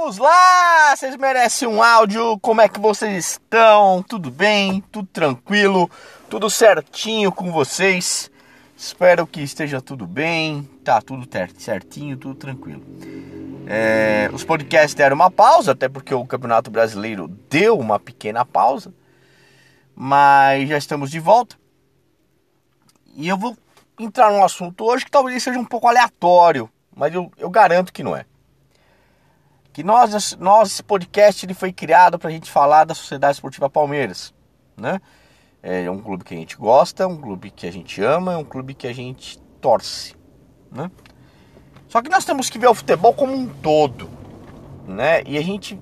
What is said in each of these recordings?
Vamos lá! Vocês merecem um áudio. Como é que vocês estão? Tudo bem? Tudo tranquilo? Tudo certinho com vocês? Espero que esteja tudo bem. Tá tudo certinho, tudo tranquilo. É, os podcasts deram uma pausa, até porque o Campeonato Brasileiro deu uma pequena pausa. Mas já estamos de volta. E eu vou entrar num assunto hoje que talvez seja um pouco aleatório, mas eu, eu garanto que não é que nós, nós esse podcast ele foi criado para a gente falar da Sociedade Esportiva Palmeiras, né? É um clube que a gente gosta, um clube que a gente ama, é um clube que a gente torce, né? Só que nós temos que ver o futebol como um todo, né? E a gente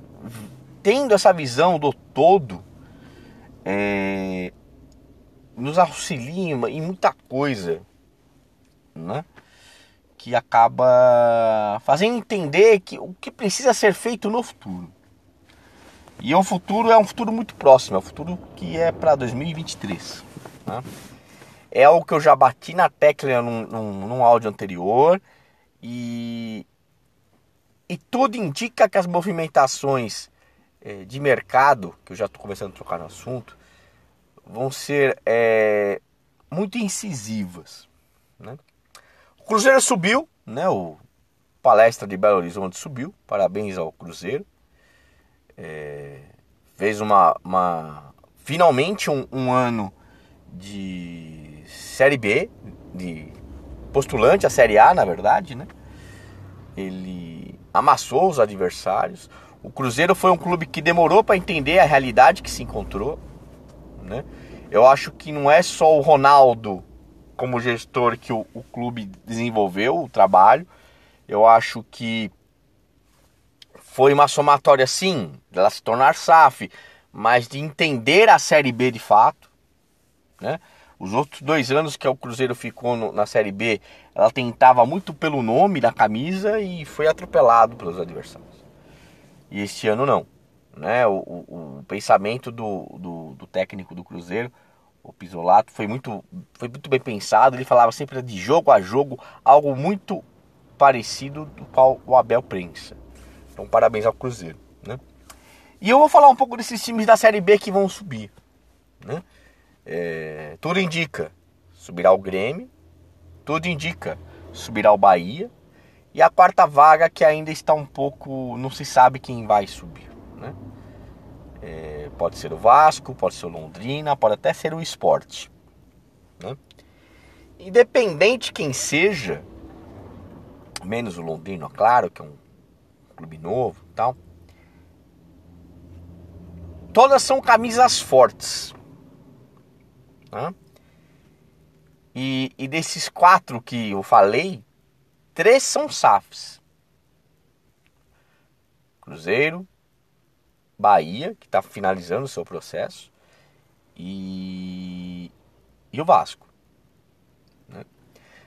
tendo essa visão do todo, é, nos auxilia em muita coisa, né? Que acaba fazendo entender que o que precisa ser feito no futuro. E o futuro é um futuro muito próximo, é um futuro que é para 2023. Né? É algo que eu já bati na tecla num, num, num áudio anterior e, e tudo indica que as movimentações é, de mercado, que eu já estou começando a trocar no assunto, vão ser é, muito incisivas. Né? Cruzeiro subiu, né? O Palestra de Belo Horizonte subiu. Parabéns ao Cruzeiro. É, fez uma, uma finalmente um, um, ano de Série B, de postulante à Série A, na verdade, né? Ele amassou os adversários. O Cruzeiro foi um clube que demorou para entender a realidade que se encontrou, né? Eu acho que não é só o Ronaldo como gestor que o, o clube desenvolveu o trabalho. Eu acho que foi uma somatória, sim, dela se tornar SAF, mas de entender a Série B de fato. Né? Os outros dois anos que o Cruzeiro ficou no, na Série B, ela tentava muito pelo nome da camisa e foi atropelado pelos adversários. E este ano não. Né? O, o, o pensamento do, do, do técnico do Cruzeiro o Pisolato foi muito, foi muito bem pensado. Ele falava sempre de jogo a jogo, algo muito parecido do qual o Abel pensa. Então, parabéns ao Cruzeiro. Né? E eu vou falar um pouco desses times da Série B que vão subir. Né? É, tudo indica subirá o Grêmio, tudo indica subirá o Bahia. E a quarta vaga que ainda está um pouco. não se sabe quem vai subir. Né? É, pode ser o Vasco, pode ser o Londrina, pode até ser o Esporte. Né? Independente quem seja, menos o Londrina, claro, que é um clube novo e tal. Todas são camisas fortes. Né? E, e desses quatro que eu falei, três são SAFs. Cruzeiro, Bahia, que está finalizando o seu processo, e, e o Vasco. Né?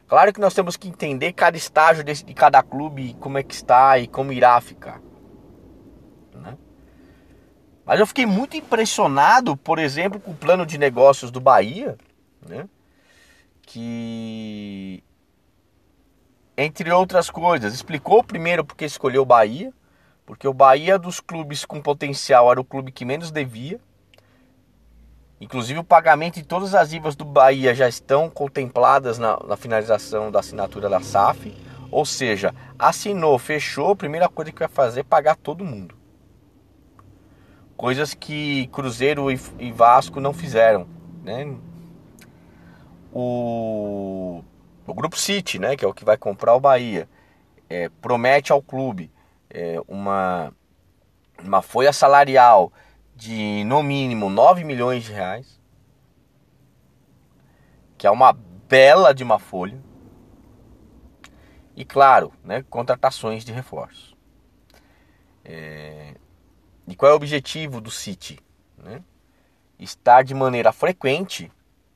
Claro que nós temos que entender cada estágio desse, de cada clube, como é que está e como irá ficar. Né? Mas eu fiquei muito impressionado, por exemplo, com o plano de negócios do Bahia, né? que, entre outras coisas, explicou primeiro porque escolheu o Bahia, porque o Bahia dos clubes com potencial era o clube que menos devia. Inclusive o pagamento de todas as IVAs do Bahia já estão contempladas na, na finalização da assinatura da SAF. Ou seja, assinou, fechou, a primeira coisa que vai fazer é pagar todo mundo. Coisas que Cruzeiro e, e Vasco não fizeram. Né? O, o Grupo City, né, que é o que vai comprar o Bahia, é, promete ao clube é, uma, uma folha salarial de no mínimo 9 milhões de reais, que é uma bela de uma folha. E claro, né, contratações de reforço. É... E qual é o objetivo do City? Né? Estar de maneira frequente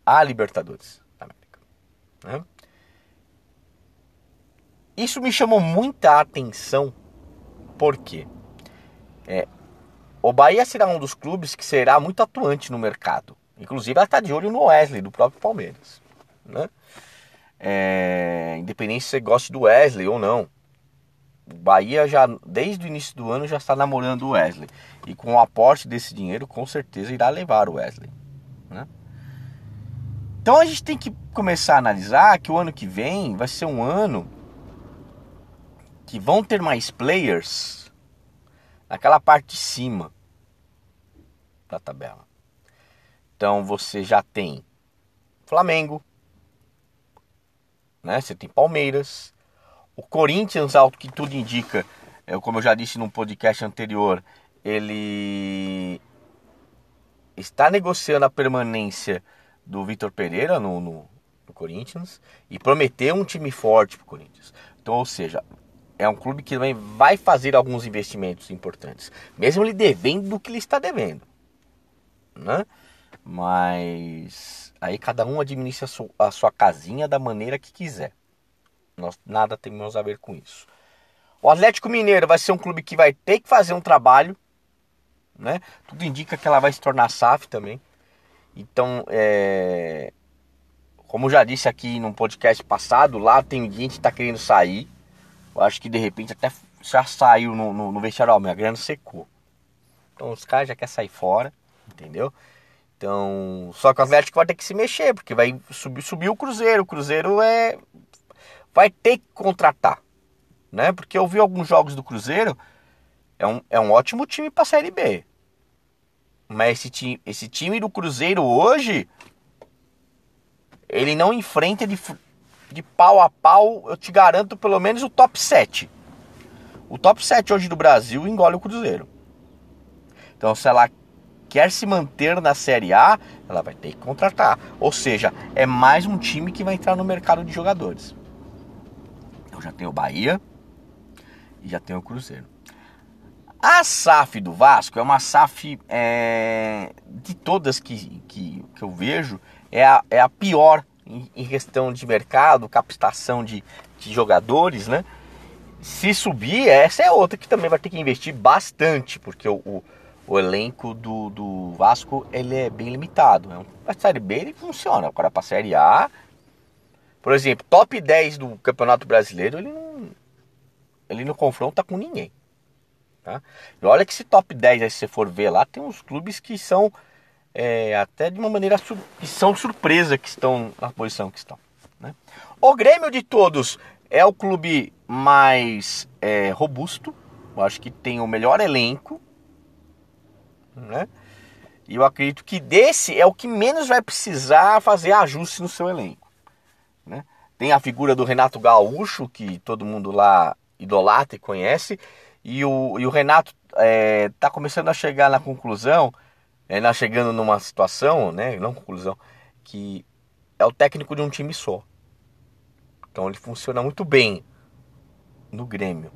a Libertadores da América. Né? Isso me chamou muita atenção por quê? É, o Bahia será um dos clubes que será muito atuante no mercado. Inclusive, ela está de olho no Wesley, do próprio Palmeiras. Né? É, independente se você goste do Wesley ou não. o Bahia já, desde o início do ano, já está namorando o Wesley. E com o aporte desse dinheiro, com certeza irá levar o Wesley. Né? Então a gente tem que começar a analisar que o ano que vem vai ser um ano que vão ter mais players naquela parte de cima da tabela. Então você já tem Flamengo, né? Você tem Palmeiras, o Corinthians, alto que tudo indica, como eu já disse num podcast anterior, ele está negociando a permanência do Vitor Pereira no, no, no, Corinthians e prometeu um time forte para o Corinthians. Então, ou seja, é um clube que também vai fazer alguns investimentos importantes, mesmo ele devendo do que ele está devendo, né? Mas aí cada um administra a sua, casinha da maneira que quiser. Nós nada temos a ver com isso. O Atlético Mineiro vai ser um clube que vai ter que fazer um trabalho, né? Tudo indica que ela vai se tornar SAF também. Então, é... como já disse aqui num podcast passado, lá tem gente que está querendo sair. Eu acho que de repente até já saiu no, no, no vestiário, ó, minha grana secou. Então os caras já querem sair fora, entendeu? Então, só que o Atlético vai ter que se mexer, porque vai subir, subir o Cruzeiro. O Cruzeiro é vai ter que contratar, né? Porque eu vi alguns jogos do Cruzeiro, é um, é um ótimo time para Série B. Mas esse time, esse time do Cruzeiro hoje, ele não enfrenta de, pau a pau, eu te garanto, pelo menos o top 7. O top 7 hoje do Brasil engole o Cruzeiro. Então, se ela quer se manter na Série A, ela vai ter que contratar. Ou seja, é mais um time que vai entrar no mercado de jogadores. Então já tem o Bahia e já tem o Cruzeiro. A SAF do Vasco é uma SAF é, de todas que, que, que, eu vejo, é a, é a pior em, questão de mercado, captação de, de jogadores, né? Se subir, essa é outra que também vai ter que investir bastante, porque o, o, o elenco do, do Vasco ele é bem limitado. Né? A Série B ele funciona, agora para a Série A por exemplo, top 10 do Campeonato Brasileiro, ele não, ele não confronta com ninguém. Tá? E olha que esse top 10 aí, se você for ver lá, tem uns clubes que são é, até de uma maneira que são surpresa que estão na posição que estão. Né? O Grêmio de todos é o clube mais é, robusto, eu acho que tem o melhor elenco, né? E eu acredito que desse é o que menos vai precisar fazer ajuste no seu elenco. Né? Tem a figura do Renato Gaúcho, que todo mundo lá idolatra e conhece, e o, e o Renato está é, tá começando a chegar na conclusão, é, na, chegando numa situação, né, não conclusão, que é o técnico de um time só. Então ele funciona muito bem no Grêmio.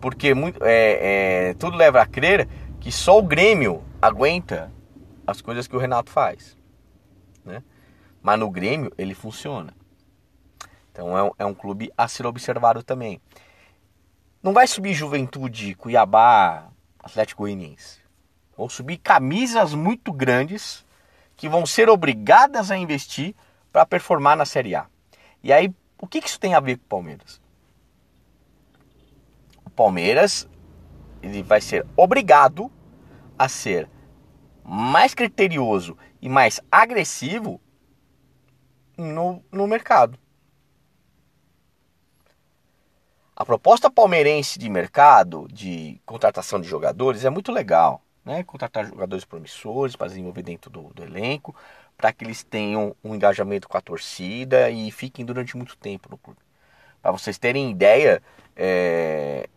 Porque muito, é, é, tudo leva a crer que só o Grêmio aguenta as coisas que o Renato faz. Né? Mas no Grêmio ele funciona. Então é um, é um clube a ser observado também. Não vai subir Juventude, Cuiabá, Atlético Goianiense. Vão subir camisas muito grandes que vão ser obrigadas a investir para performar na Série A. E aí, o que isso tem a ver com o Palmeiras? O Palmeiras ele vai ser obrigado a ser mais criterioso e mais agressivo no, no mercado. A proposta palmeirense de mercado, de contratação de jogadores, é muito legal. Né? Contratar jogadores promissores para desenvolver dentro do, do elenco, para que eles tenham um engajamento com a torcida e fiquem durante muito tempo no clube. Para vocês terem ideia, é...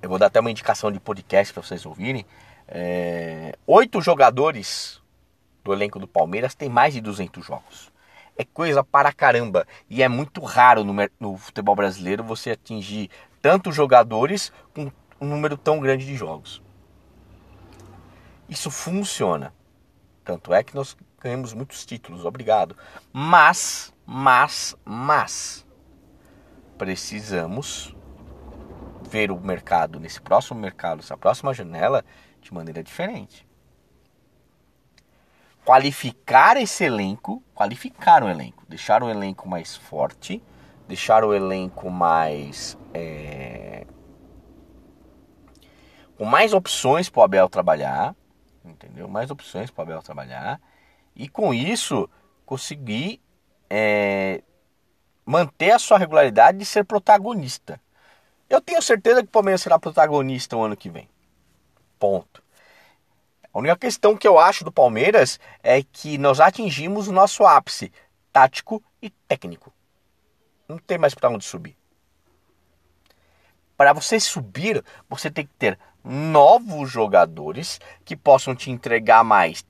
eu vou dar até uma indicação de podcast para vocês ouvirem. É... Oito jogadores do elenco do Palmeiras tem mais de 200 jogos. É coisa para caramba. E é muito raro no, no futebol brasileiro você atingir tantos jogadores com um número tão grande de jogos. Isso funciona. Tanto é que nós ganhamos muitos títulos, obrigado. Mas, mas, mas, precisamos ver o mercado nesse próximo mercado, nessa próxima janela, de maneira diferente qualificar esse elenco, qualificar o elenco, deixar o elenco mais forte, deixar o elenco mais é, com mais opções para o Abel trabalhar, entendeu? Mais opções para o Abel trabalhar e com isso conseguir é, manter a sua regularidade de ser protagonista. Eu tenho certeza que o Palmeiras será protagonista o ano que vem. Ponto. A única questão que eu acho do Palmeiras é que nós atingimos o nosso ápice tático e técnico. Não tem mais para onde subir. Para você subir, você tem que ter novos jogadores que possam te entregar mais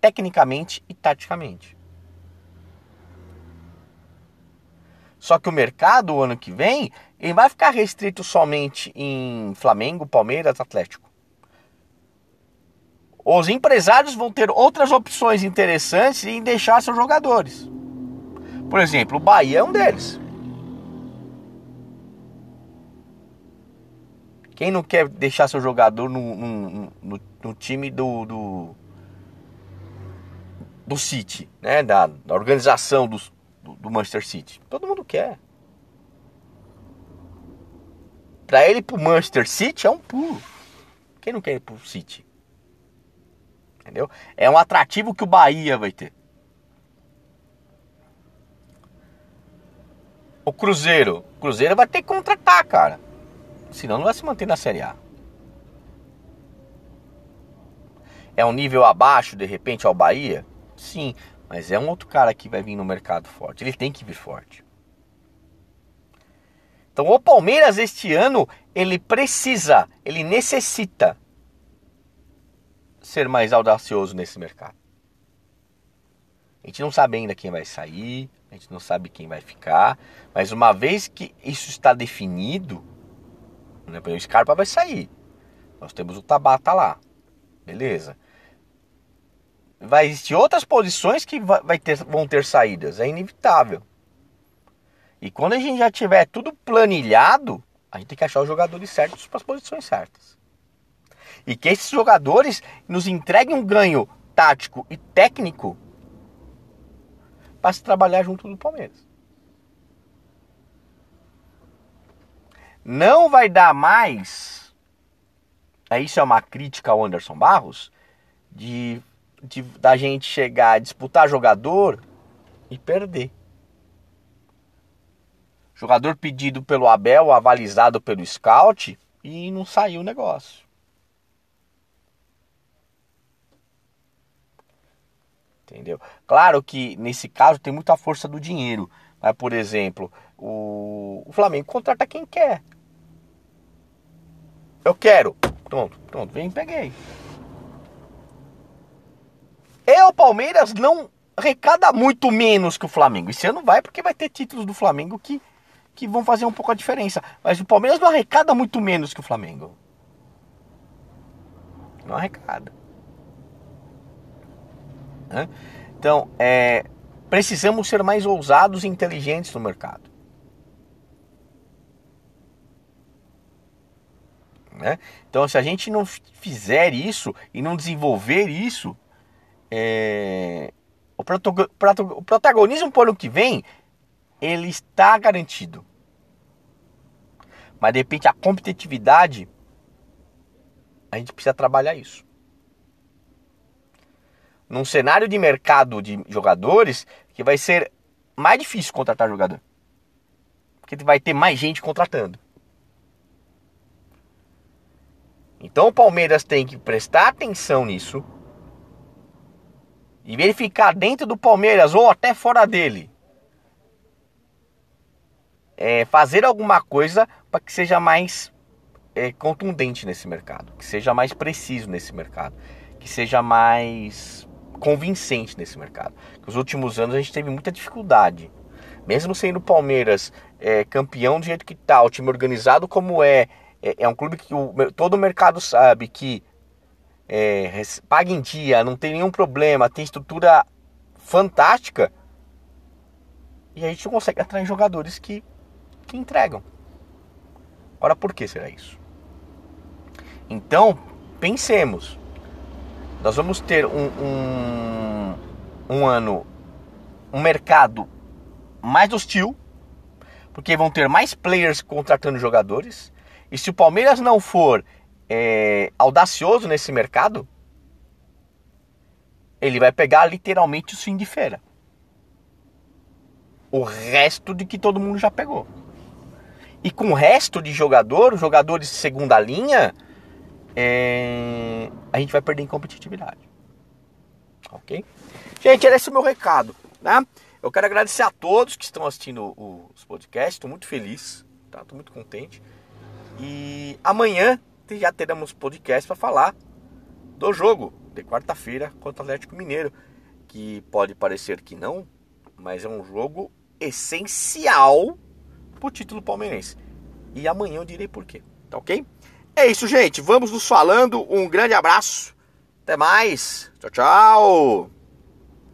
tecnicamente e taticamente. Só que o mercado, o ano que vem, ele vai ficar restrito somente em Flamengo, Palmeiras, Atlético. Os empresários vão ter outras opções interessantes em deixar seus jogadores. Por exemplo, o Bahia é um deles. Quem não quer deixar seu jogador no, no, no, no time do, do, do City, né? Da, da organização do, do, Manchester City? Todo mundo quer. Para ele pro Manchester City é um pulo. Quem não quer ir pro City? Entendeu? É um atrativo que o Bahia vai ter. O Cruzeiro. O Cruzeiro vai ter que contratar, cara. Senão não vai se manter na Série A. É um nível abaixo, de repente, ao Bahia? Sim, mas é um outro cara que vai vir no mercado forte. Ele tem que vir forte. Então, o Palmeiras este ano, ele precisa, ele necessita ser mais audacioso nesse mercado. A gente não sabe ainda quem vai sair, a gente não sabe quem vai ficar, mas uma vez que isso está definido, né? O Scarpa vai sair. Nós temos o Tabata lá. Beleza. Vai existir outras posições que vai ter, vão ter saídas. É inevitável. E quando a gente já tiver tudo planilhado, a gente tem que achar os jogadores certos para as posições certas. E que esses jogadores nos entreguem um ganho tático e técnico para se trabalhar junto do Palmeiras. Não vai dar mais. Isso é uma crítica ao Anderson Barros de, de da gente chegar a disputar jogador e perder. Jogador pedido pelo Abel, avalizado pelo scout e não saiu o negócio. Entendeu? Claro que nesse caso tem muita força do dinheiro. Mas, por exemplo, o, o Flamengo contrata quem quer. Eu quero. Pronto, pronto, vem, peguei. E o Palmeiras não arrecada muito menos que o Flamengo. Esse ano vai porque vai ter títulos do Flamengo que, que vão fazer um pouco a diferença. Mas o Palmeiras não arrecada muito menos que o Flamengo. Não arrecada. Então, é, precisamos ser mais ousados e inteligentes no mercado. Né? Então, se a gente não fizer isso e não desenvolver isso, é... o, o protagonismo para o que vem, ele está garantido. Mas de repente a competitividade, a gente precisa trabalhar isso. Num cenário de mercado de jogadores, que vai ser mais difícil contratar jogador. Porque vai ter mais gente contratando. Então o Palmeiras tem que prestar atenção nisso e verificar dentro do Palmeiras ou até fora dele. É, fazer alguma coisa para que seja mais é, contundente nesse mercado, que seja mais preciso nesse mercado, que seja mais convincente nesse mercado. Nos últimos anos a gente teve muita dificuldade, mesmo sendo o Palmeiras é, campeão do jeito que está, o time organizado como é, é, é um clube que o, todo o mercado sabe que é, paga em dia, não tem nenhum problema, tem estrutura fantástica. E a gente consegue atrair jogadores que, que entregam. Ora, por que será isso? Então, pensemos. Nós vamos ter um, um, um ano, um mercado mais hostil, porque vão ter mais players contratando jogadores. E se o Palmeiras não for é, audacioso nesse mercado, ele vai pegar literalmente o fim de feira. O resto de que todo mundo já pegou. E com o resto de jogador, jogadores de segunda linha, é, a gente vai perder em competitividade. Ok? Gente, era esse o meu recado. Né? Eu quero agradecer a todos que estão assistindo os podcasts. Estou muito feliz, tá? Estou muito contente. E amanhã já teremos podcast para falar do jogo de quarta-feira contra o Atlético Mineiro, que pode parecer que não, mas é um jogo essencial para o título palmeirense. E amanhã eu direi por quê, tá ok? É isso, gente. Vamos nos falando. Um grande abraço. Até mais. Tchau, tchau.